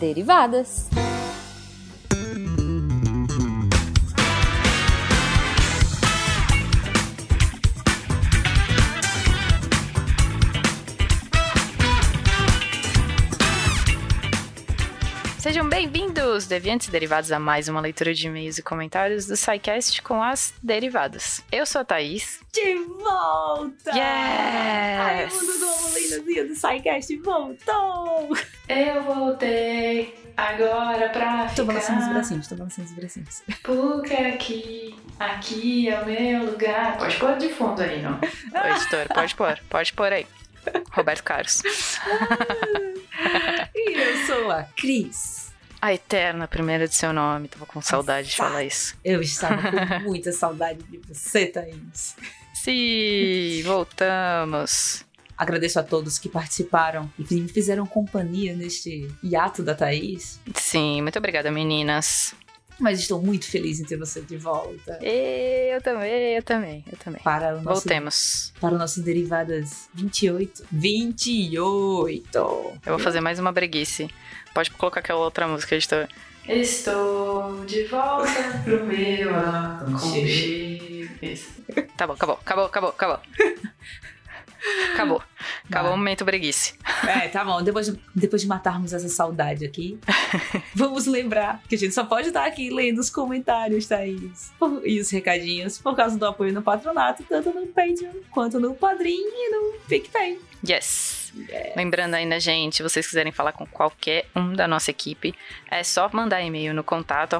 derivadas. Sejam bem-vindos, deviantes e derivados, a mais uma leitura de e-mails e comentários do SciCast com as derivadas. Eu sou a Thaís. De volta! Yes! Ai, mundo lendazinha do SciCast voltou! Eu voltei agora pra ficar. Tô balançando os bracinhos, tô balançando os bracinhos. Porque aqui, aqui é o meu lugar. Pode pôr de fundo aí, não? Ô, editor, pode pôr, pode pôr aí. Roberto Carlos. E eu sou a Cris. A eterna primeira de seu nome. Tava com saudade de falar isso. Eu estava com muita saudade de você, Thaís. Sim, voltamos. Agradeço a todos que participaram e me fizeram companhia neste hiato da Thaís. Sim, muito obrigada, meninas. Mas estou muito feliz em ter você de volta. Eu também, eu também, eu também. Para o nosso, Voltemos. para o nosso Derivadas 28. 28! Eu vou fazer mais uma breguice. Pode colocar aquela outra música, editor. Estou de volta pro meu aconchego. Isso. Tá bom, acabou, acabou, acabou, acabou. Acabou. Acabou o momento breguice. É, tá bom. Depois de, depois de matarmos essa saudade aqui, vamos lembrar que a gente só pode estar aqui lendo os comentários, Thaís. E os recadinhos por causa do apoio no patronato, tanto no Patreon quanto no Padrim e no PicPay. Yes. Lembrando ainda, gente, se vocês quiserem falar com qualquer um da nossa equipe, é só mandar e-mail no contato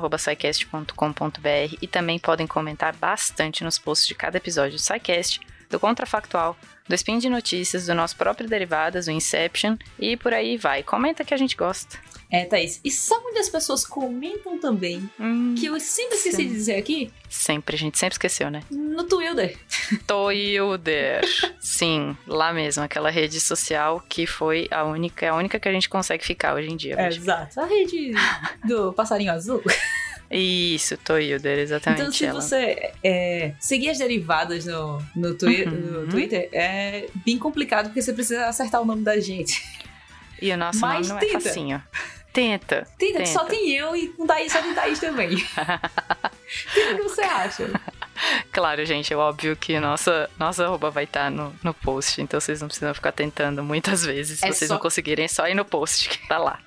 e também podem comentar bastante nos posts de cada episódio do SciCast, do Contrafactual, do Spin de Notícias, do nosso próprio Derivadas, o Inception e por aí vai. Comenta que a gente gosta. É, Thaís. E sabe onde as pessoas comentam também? Hum, Que eu sempre esqueci Sim. de dizer aqui? sempre, a gente sempre esqueceu, né? No Twitter. Toilder. Sim, lá mesmo, aquela rede social que foi a única, a única que a gente consegue ficar hoje em dia. É, exato. A rede do passarinho azul. Isso, Toilder, exatamente. Então, se ela. você é, seguir as derivadas no, no, twi Uhum. no Twitter, é bem complicado porque você precisa acertar o nome da gente. E o nosso Mas nome não tenta. é facinho. Tenta. Tenta, que só Tenta. tem eu e com Thaís só tem Thaís também. Tenta o que você acha. Claro, gente, é óbvio que nossa, nossa arroba vai estar no, no post, então vocês não precisam ficar tentando muitas vezes. Se É vocês só- não conseguirem, é só ir no post, que tá lá.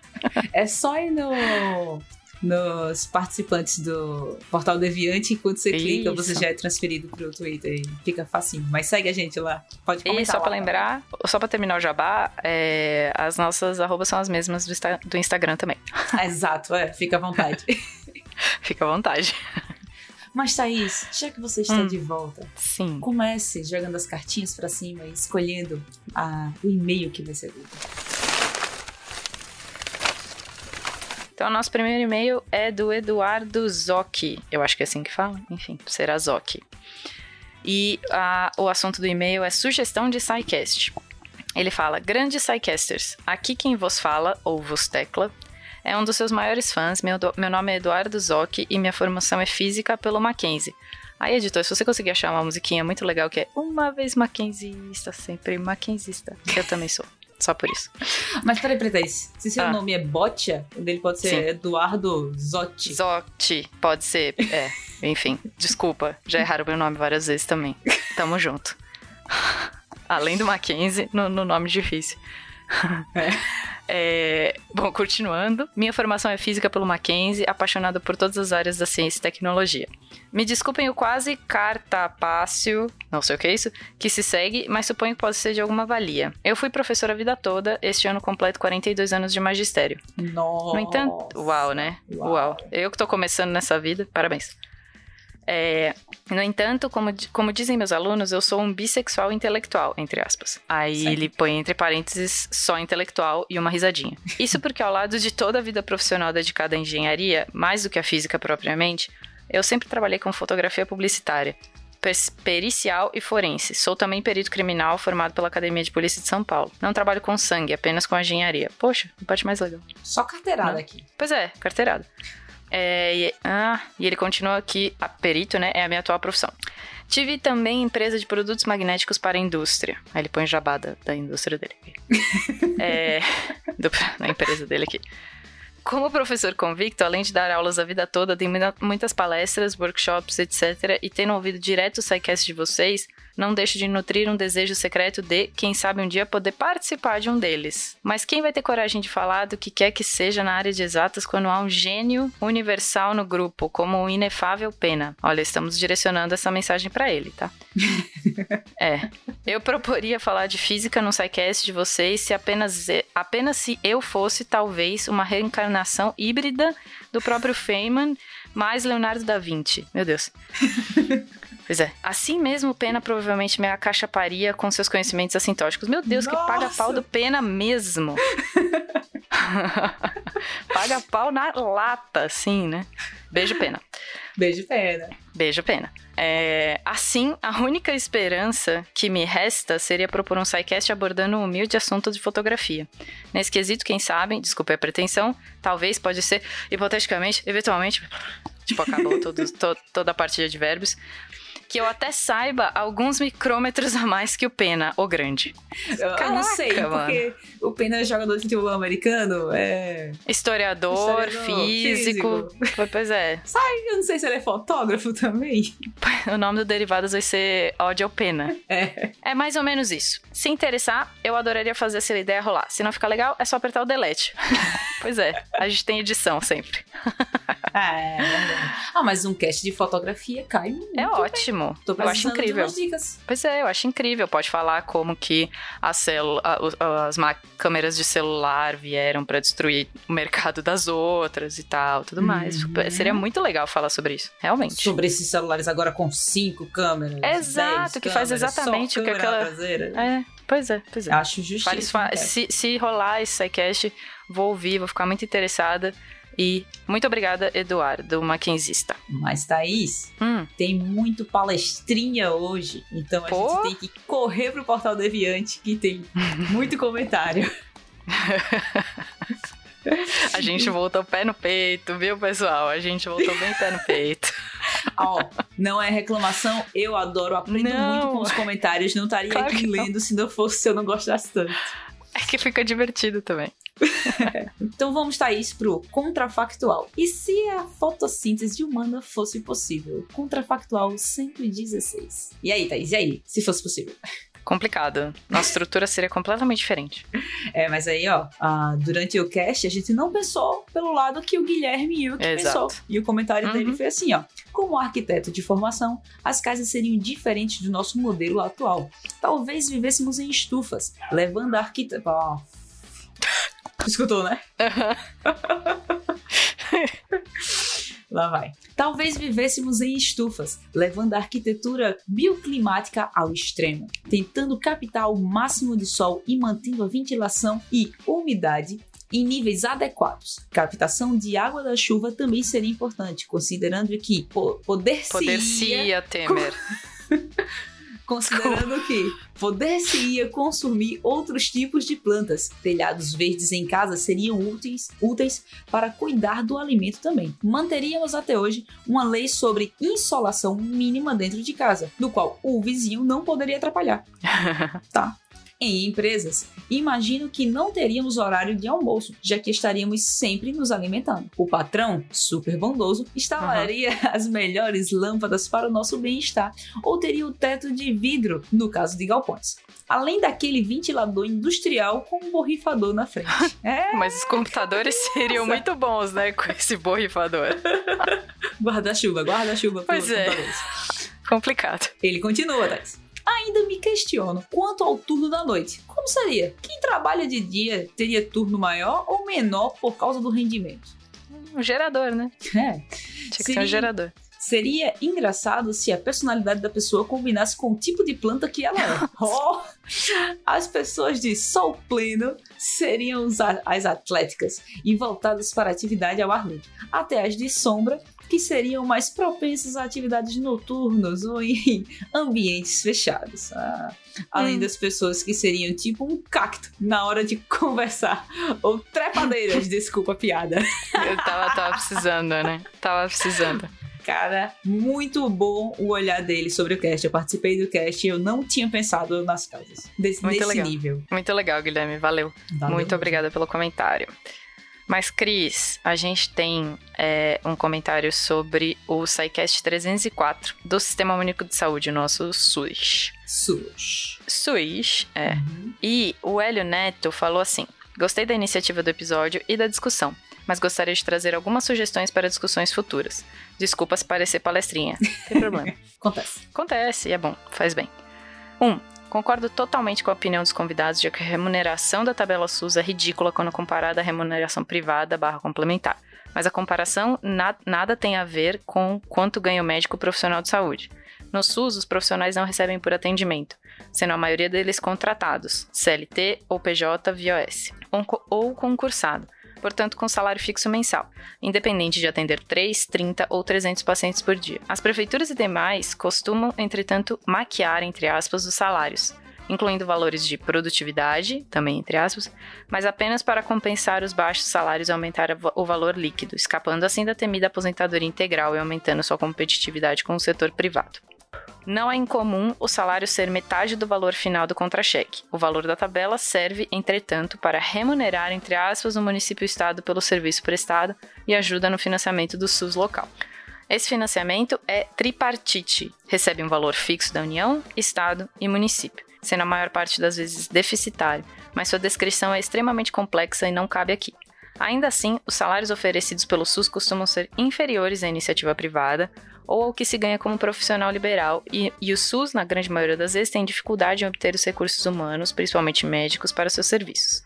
É só ir no, nos participantes do Portal Deviante, enquanto você clica, Isso. você já é transferido pro Twitter e fica facinho. Mas segue a gente lá. Pode comentar E só pra lá. lembrar, só pra terminar o jabá, é, as nossas arrobas são as mesmas do, do Instagram também. Exato, é. Fica à vontade. Fica à vontade. Mas, Thaís, já que você está Hum. de volta, Sim. comece jogando as cartinhas pra cima e escolhendo a- o e-mail que vai ser lido. Então, nosso primeiro e-mail é do Eduardo Zocchi. Eu acho que é assim que fala. Enfim, será Zocchi. E a- o assunto do e-mail é sugestão de SciCast. Ele fala: Grandes SciCasters, aqui quem vos fala, ou vos tecla, é um dos seus maiores fãs. Meu, meu nome é Eduardo Zocchi e minha formação é física pelo Mackenzie. Aí, editor, se você conseguir achar uma musiquinha muito legal que é Uma vez Mackenzista, sempre Mackenzista. Eu também sou. Só por isso. Mas peraí, peraí. Se seu Ah. nome é Botia, o dele pode ser Sim. Eduardo Zotti. Zotti, pode ser. É, enfim, desculpa. Já erraram meu nome várias vezes também. Tamo junto. Além do Mackenzie, no, no nome difícil. É, bom, continuando. Minha formação é física pelo Mackenzie, apaixonado por todas as áreas da ciência e tecnologia. Me desculpem o quase cartapácio, não sei o que é isso, que se segue, mas suponho que pode ser de alguma valia. Eu fui professora a vida toda, este ano completo 42 anos de magistério. Nossa. No entanto, uau, né? Uau. Uau. Eu que tô começando nessa vida, parabéns. É, no entanto, como, como dizem meus alunos, eu sou um bissexual intelectual, entre aspas. Aí ele põe entre parênteses só intelectual e uma risadinha. Isso porque ao lado de toda a vida profissional dedicada à engenharia, mais do que à física propriamente, eu sempre trabalhei com fotografia publicitária, pericial e forense. Sou também perito criminal formado pela Academia de Polícia de São Paulo. Não trabalho com sangue, apenas com engenharia. Poxa, a parte mais legal. Só carteirada Não. aqui. Pois é, carteirada. É, e, ah, e ele continua aqui, a perito, né? É a minha atual profissão. Tive também empresa de produtos magnéticos para a indústria. Aí ele põe jabá da, da indústria dele aqui. é, do- da empresa dele aqui. Como professor convicto, além de dar aulas a vida toda, tem muitas palestras, workshops, etc. E tendo ouvido direto o SciCast de vocês, não deixo de nutrir um desejo secreto de, quem sabe um dia, poder participar de um deles. Mas quem vai ter coragem de falar do que quer que seja na área de exatas quando há um gênio universal no grupo, como o inefável Pena? Olha, estamos direcionando essa mensagem para ele, tá? é. Eu proporia falar de física no SciCast de vocês se apenas, apenas se eu fosse, talvez, uma reencarnação híbrida do próprio Feynman mais Leonardo da Vinci. Meu Deus. Pois é. Assim mesmo, Pena provavelmente me acachaparia com seus conhecimentos assintóticos. Meu Deus, Nossa. que paga pau do Pena mesmo. paga pau na lata, assim, né? Beijo, Pena. Beijo, Pena. Beijo, Pena. É, assim, a única esperança que me resta seria propor um sidecast abordando um humilde assunto de fotografia. Nesse quesito, quem sabe, desculpe a pretensão, talvez, pode ser, hipoteticamente, eventualmente, tipo, acabou todo, to, toda a partida de verbos, que eu até saiba alguns micrômetros a mais que o Pena, o grande. Caraca, eu não sei, mano. porque o Pena é jogador de futebol americano, é... Historiador, Historiador físico. físico. Pois é. Sai, eu não sei se ele é fotógrafo também. O nome do Derivadas vai ser Ódio Pena. É. É mais ou menos isso. Se interessar, eu adoraria fazer essa ideia rolar. Se não ficar legal, é só apertar o delete. pois é, a gente tem edição sempre. é, ah, mas um cast de fotografia cai muito É ótimo. Bem. Tô eu acho incrível. dicas. Pois é, eu acho incrível. Pode falar como que a celu as câmeras de celular vieram para destruir o mercado das outras e tal, tudo mais. Uhum. Seria muito legal falar sobre isso, realmente. Sobre esses celulares agora com cinco câmeras. Exato, que faz exatamente o que aquela. Traseira. É, pois é, pois é. Acho justo. Se, se rolar esse sidecast, vou ouvir, vou ficar muito interessada. E muito obrigada, Eduardo, maquinzista. Mas, Thaís, hum. tem muito palestrinha hoje. Então a Pô? gente tem que correr pro Portal Deviante, que tem muito comentário. a gente voltou pé no peito, viu, pessoal? A gente voltou bem pé no peito. Ó, não é reclamação, eu adoro, aprendo não. muito com os comentários. Não estaria claro aqui lendo se não fosse se eu não gostasse tanto. É que fica divertido também. Então vamos, Thaís, pro contrafactual. E se a fotossíntese humana fosse possível? Contrafactual 116. E aí, Thaís, e aí? Se fosse possível? complicado. Nossa estrutura seria completamente diferente. É, mas aí, ó, durante o cast, a gente não pensou pelo lado que o Guilherme e o que Exato. pensou. E o comentário uhum. dele foi assim, ó. Como arquiteto de formação, as casas seriam diferentes do nosso modelo atual. Talvez vivêssemos em estufas, levando a arquitetura... Oh. Escutou, né? Lá vai. Talvez vivêssemos em estufas, levando a arquitetura bioclimática ao extremo, tentando captar o máximo de sol e mantendo a ventilação e umidade em níveis adequados. Captação de água da chuva também seria importante, considerando que poder-se poder-se-ia Temer. Considerando que poder-se-ia consumir outros tipos de plantas. Telhados verdes em casa seriam úteis, úteis para cuidar do alimento também. Manteríamos até hoje uma lei sobre insolação mínima dentro de casa, do qual o vizinho não poderia atrapalhar. tá? Em empresas, imagino que não teríamos horário de almoço, já que estaríamos sempre nos alimentando. O patrão, super bondoso, instalaria uhum. as melhores lâmpadas para o nosso bem-estar, ou teria o teto de vidro, no caso de galpões. Além daquele ventilador industrial com um borrifador na frente. É, Mas os computadores seriam muito bons, né, com esse borrifador. guarda-chuva, guarda-chuva. Pois é. Complicado. Ele continua, Thais. Ainda me questiono quanto ao turno da noite. Como seria? Quem trabalha de dia teria turno maior ou menor por causa do rendimento? Um gerador, né? É. Tinha que seria, ser um gerador. Seria engraçado se a personalidade da pessoa combinasse com o tipo de planta que ela é. oh, as pessoas de sol pleno seriam as atléticas e voltadas para a atividade ao ar livre. Até as de sombra que seriam mais propensas a atividades noturnas ou em ambientes fechados. Ah, além hum. das pessoas que seriam tipo um cacto na hora de conversar. Ou trepadeiras, desculpa a piada. Eu tava, tava precisando, né? Tava precisando. Cara, muito bom o olhar dele sobre o cast. Eu participei do cast e eu não tinha pensado nas causas. Desse, nesse legal. nível. Muito legal, Guilherme. Valeu. Valeu Muito obrigada pelo comentário. Mas, Cris, a gente tem é, um comentário sobre o SciCast 304 do Sistema Único de Saúde, nosso SUS. SUS. SUS, é. Uhum. E o Hélio Neto falou assim: Gostei da iniciativa do episódio e da discussão, mas gostaria de trazer algumas sugestões para discussões futuras. Desculpa se parecer palestrinha. Tem problema. Acontece. Acontece, e é bom, faz bem. 1. Um, concordo totalmente com a opinião dos convidados de que a remuneração da tabela SUS é ridícula quando comparada à remuneração privada barra complementar. Mas a comparação na, nada tem a ver com quanto ganha o médico profissional de saúde. No SUS, os profissionais não recebem por atendimento, sendo a maioria deles contratados, CLT ou PJ via OS, ou concursado, portanto com salário fixo mensal, independente de atender 3, 30 ou 300 pacientes por dia. As prefeituras e demais costumam, entretanto, maquiar, entre aspas, os salários, incluindo valores de produtividade, também entre aspas, mas apenas para compensar os baixos salários e aumentar o valor líquido, escapando assim da temida aposentadoria integral e aumentando sua competitividade com o setor privado. Não é incomum o salário ser metade do valor final do contra-cheque. O valor da tabela serve, entretanto, para remunerar, entre aspas, o município e o Estado pelo serviço prestado e ajuda no financiamento do SUS local. Esse financiamento é tripartite, recebe um valor fixo da União, Estado e município, sendo a maior parte das vezes deficitário, mas sua descrição é extremamente complexa e não cabe aqui. Ainda assim, os salários oferecidos pelo SUS costumam ser inferiores à iniciativa privada, ou ao que se ganha como profissional liberal, e, e, o SUS, na grande maioria das vezes, tem dificuldade em obter os recursos humanos, principalmente médicos, para seus serviços.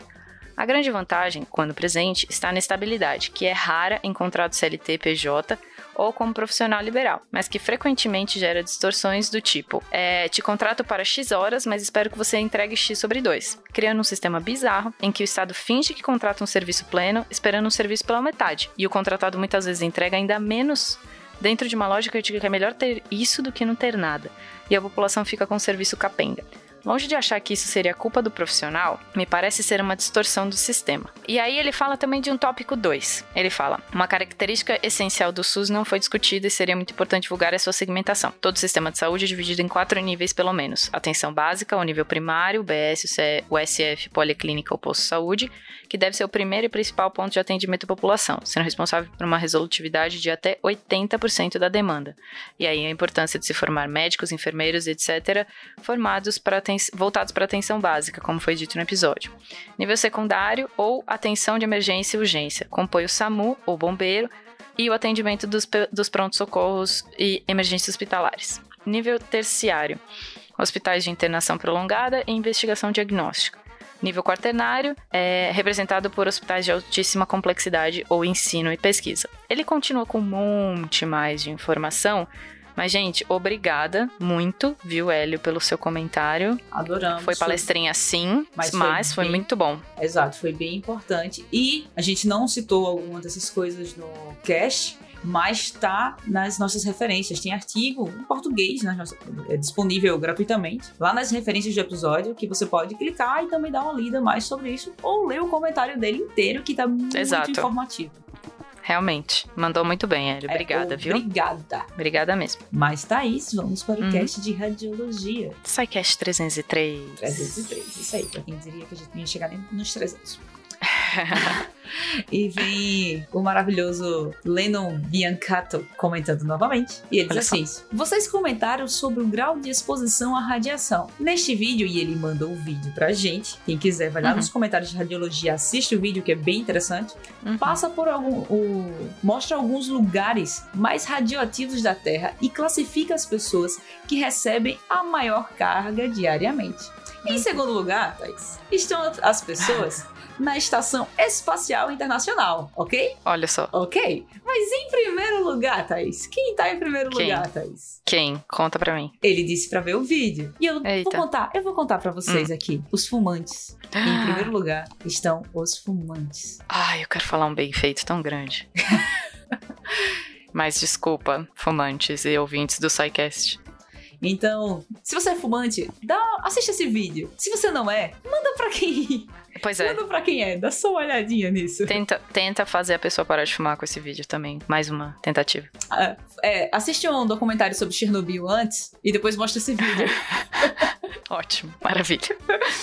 A grande vantagem, quando presente, está na estabilidade, que é rara em contrato CLT PJ ou como profissional liberal, mas que frequentemente gera distorções do tipo: é, te contrato para X horas, mas espero que você entregue X sobre 2, criando um sistema bizarro em que o Estado finge que contrata um serviço pleno, esperando um serviço pela metade, e o contratado muitas vezes entrega ainda menos dentro de uma lógica de que é melhor ter isso do que não ter nada, e a população fica com o serviço capenga. Longe de achar que isso seria culpa do profissional, me parece ser uma distorção do sistema. E aí ele fala também de um tópico 2. Ele fala: uma característica essencial do SUS não foi discutida e seria muito importante divulgar a sua segmentação. Todo sistema de saúde é dividido em quatro níveis, pelo menos: atenção básica, o nível primário, o BS, o SF, policlínica ou posto-saúde, que deve ser o primeiro e principal ponto de atendimento à população, sendo responsável por uma resolutividade de até 80% da demanda. E aí a importância de se formar médicos, enfermeiros, etc., formados para voltados para atenção básica, como foi dito no episódio. Nível secundário ou atenção de emergência e urgência, compõe o SAMU ou bombeiro e o atendimento dos, dos prontos-socorros e emergências hospitalares. Nível terciário, hospitais de internação prolongada e investigação diagnóstica. Nível quaternário é representado por hospitais de altíssima complexidade ou ensino e pesquisa. Ele continua com um monte mais de informação, mas, gente, obrigada muito, viu, Hélio, pelo seu comentário. Adoramos. Foi palestrinha sim, mas, mas foi, bem... foi, muito bom. Exato, foi bem importante. E a gente não citou alguma dessas coisas no cast, mas está nas nossas referências. Tem artigo em português é disponível gratuitamente lá nas referências do episódio que você pode clicar e também dar uma lida mais sobre isso ou ler o comentário dele inteiro que está muito Exato. informativo. Realmente. Mandou muito bem, Hélio. Obrigada, é, viu? Obrigada. Obrigada mesmo. Mas, Thaís, vamos para o uhum. cast de radiologia. SciCast 303. 303, isso aí. Pra quem diria que a gente ia chegar nos 300. e vem o maravilhoso Lennon Biancato comentando novamente. E ele diz assim: Vocês comentaram sobre o grau de exposição à radiação. Neste vídeo, e ele mandou o um vídeo pra gente. Quem quiser, vai lá uhum. nos comentários de radiologia, assiste o vídeo que é bem interessante. Uhum. Passa por algum. O, mostra alguns lugares mais radioativos da Terra e classifica as pessoas que recebem a maior carga diariamente. Em uhum. segundo lugar, Thaís, estão as pessoas na Estação Espacial Internacional, ok? Olha só. Ok? Mas em primeiro lugar, Thaís, quem tá em primeiro quem? lugar, Thaís? Quem? Conta pra mim. Ele disse pra ver o vídeo. E eu Eita. vou contar, eu vou contar pra vocês hum. aqui. Os fumantes. Em primeiro lugar estão os fumantes. Ai, eu quero falar um bem feito tão grande. Mas desculpa, fumantes e ouvintes do SciCast. Então, se você é fumante, dá, assiste esse vídeo. Se você não é, manda pra quem. Pois é. Manda pra quem é, dá só uma olhadinha nisso. Tenta, tenta fazer a pessoa parar de fumar com esse vídeo também. Mais uma tentativa. Ah, é, assiste um documentário sobre Chernobyl antes e depois mostra esse vídeo. Ótimo, maravilha.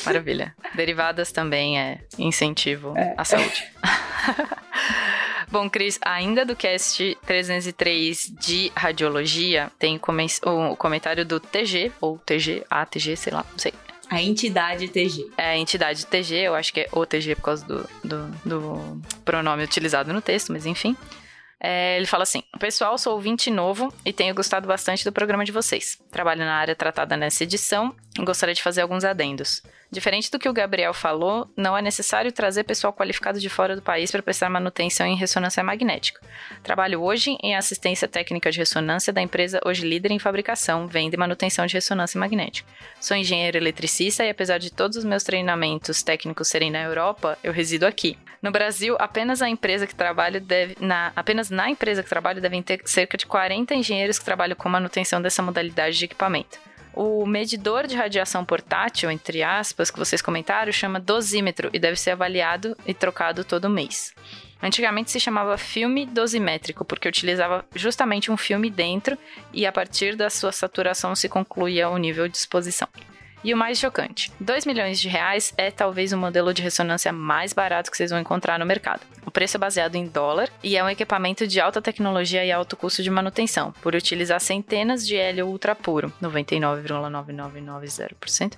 Maravilha. Derivadas também é incentivo é. à saúde. Bom, Cris, ainda do cast 303 de radiologia, tem o comentário do TG, ou TG, ATG, sei lá, não sei. A entidade TG. É a entidade TG, eu acho que é o TG por causa do, do, do pronome utilizado no texto, mas enfim. É, ele fala assim: Pessoal, sou ouvinte novo e tenho gostado bastante do programa de vocês. Trabalho na área tratada nessa edição e gostaria de fazer alguns adendos. Diferente do que o Gabriel falou, não é necessário trazer pessoal qualificado de fora do país para prestar manutenção em ressonância magnética. Trabalho hoje em assistência técnica de ressonância da empresa hoje líder em fabricação, venda e manutenção de ressonância magnética. Sou engenheiro eletricista e apesar de todos os meus treinamentos técnicos serem na Europa, eu resido aqui. No Brasil, apenas a empresa que trabalho deve na apenas na empresa que trabalho devem ter cerca de 40 engenheiros que trabalham com manutenção dessa modalidade de equipamento. O medidor de radiação portátil, entre aspas, que vocês comentaram, chama dosímetro e deve ser avaliado e trocado todo mês. Antigamente se chamava filme dosimétrico, porque utilizava justamente um filme dentro e a partir da sua saturação se concluía o nível de exposição. E o mais chocante: 2 milhões de reais é talvez o modelo de ressonância mais barato que vocês vão encontrar no mercado. O preço é baseado em dólar e é um equipamento de alta tecnologia e alto custo de manutenção, por utilizar centenas de hélio ultra puro, 99,9990%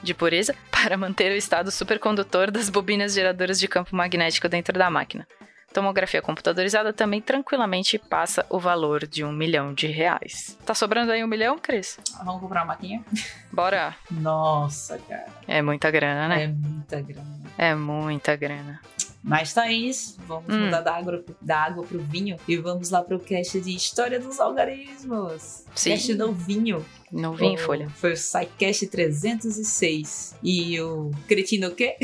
de pureza, para manter o estado supercondutor das bobinas geradoras de campo magnético dentro da máquina. Tomografia computadorizada também tranquilamente passa o valor de um milhão de reais. Tá sobrando aí um milhão, Cris? Vamos comprar uma maquinha? Bora! Nossa, cara. É muita grana, né? É muita grana. É muita grana. Mas Thaís, vamos hum. mudar da água, da água pro vinho e vamos lá pro cast de História dos Algarismos. Sim. Cast novinho. Novinho, o, Folha. Foi o SciCast 306. E o cretino o quê?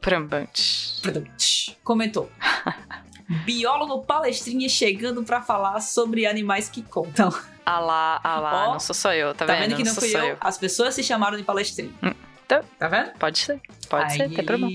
Prambante. Comentou. Biólogo palestrinha chegando para falar sobre animais que contam. Ah lá, ah lá, oh, não sou só eu, tá, tá vendo? vendo que não, não fui eu? eu? As pessoas se chamaram de palestrinha. Hum. Tá, tá vendo? Pode ser, pode Aí, ser, tem problema.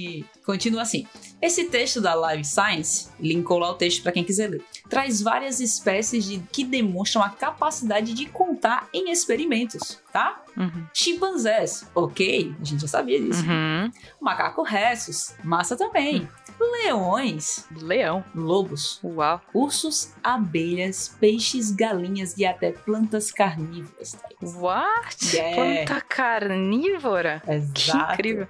Continua assim. Esse texto da Live Science, linkou lá o texto para quem quiser ler, traz várias espécies de, que demonstram a capacidade de contar em experimentos, tá? Uhum. Chimpanzés, ok, a gente já sabia disso. Uhum. Macaco restos, massa também. Uhum leões, leão, lobos, uau, ursos, abelhas, peixes, galinhas e até plantas carnívoras. What? Yeah. Planta carnívora? Exato. Que incrível.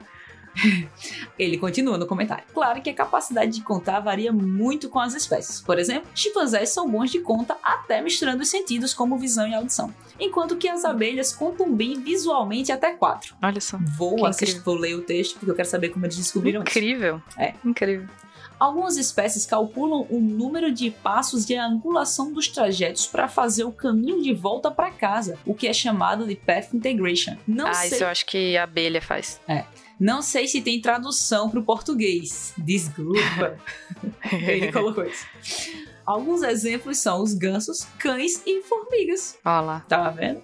Ele continua no comentário. Claro que a capacidade de contar varia muito com as espécies. Por exemplo, chimpanzés são bons de conta até misturando os sentidos como visão e audição. Enquanto que as abelhas contam bem visualmente até quatro. Olha só. Vou assistir, vou ler o texto porque eu quero saber como eles descobriram Incrível. isso. É. Incrível. Algumas espécies calculam o número de passos de angulação dos trajetos para fazer o caminho de volta para casa, o que é chamado de path integration. Não ah, sei... isso eu acho que a abelha faz. É. Não sei se tem tradução para o português. Desculpa. Ele colocou isso. Alguns exemplos são os gansos, cães e formigas. Olha lá. Tá vendo?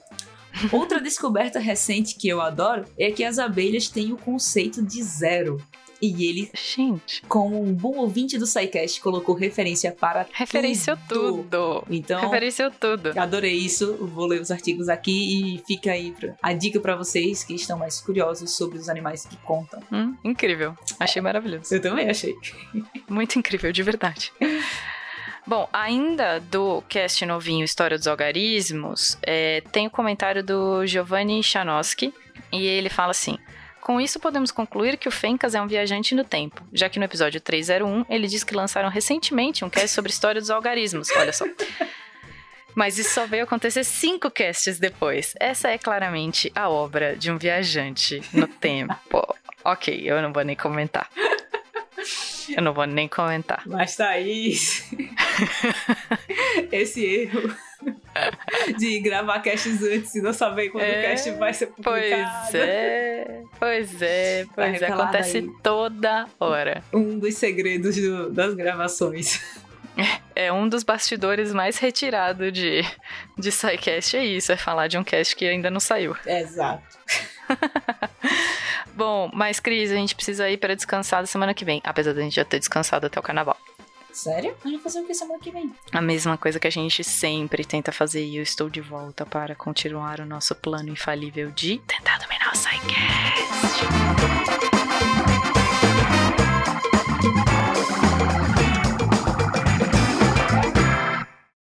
Outra descoberta recente que eu adoro é que as abelhas têm o conceito de zero. E ele, gente, como um bom ouvinte do SciCast, colocou referência para Referenciou tudo. tudo. Então, referenciou tudo. Adorei isso. Vou ler os artigos aqui e fica aí a dica para vocês que estão mais curiosos sobre os animais que contam. Hum, incrível. Achei maravilhoso. Eu também achei. Muito incrível, de verdade. Bom, ainda do cast novinho História dos Algarismos, é, tem o comentário do Giovanni Chanowski, e ele fala assim: com isso, podemos concluir que o Fencas é um viajante no tempo, já que no episódio 301 ele diz que lançaram recentemente um cast sobre história dos algarismos. Olha só. Mas isso só veio acontecer cinco casts depois. Essa é claramente a obra de um viajante no tempo. ok, eu não vou nem comentar. Eu não vou nem comentar. Mas, Thaís, esse erro de gravar casts antes e não saber quando é, o cast vai ser publicado. Pois é, pois é, pois é. Acontece aí. toda hora. Um dos segredos do, das gravações. É um dos bastidores mais retirados de, de SciCast, é isso, é falar de um cast que ainda não saiu. Exato. Bom, mas Cris, a gente precisa ir para descansar da semana que vem, apesar da gente já ter descansado até o carnaval. Sério? Então a gente vai fazer o que semana que vem? A mesma coisa que a gente sempre tenta fazer e eu estou de volta para continuar o nosso plano infalível de tentar dominar o Psycast.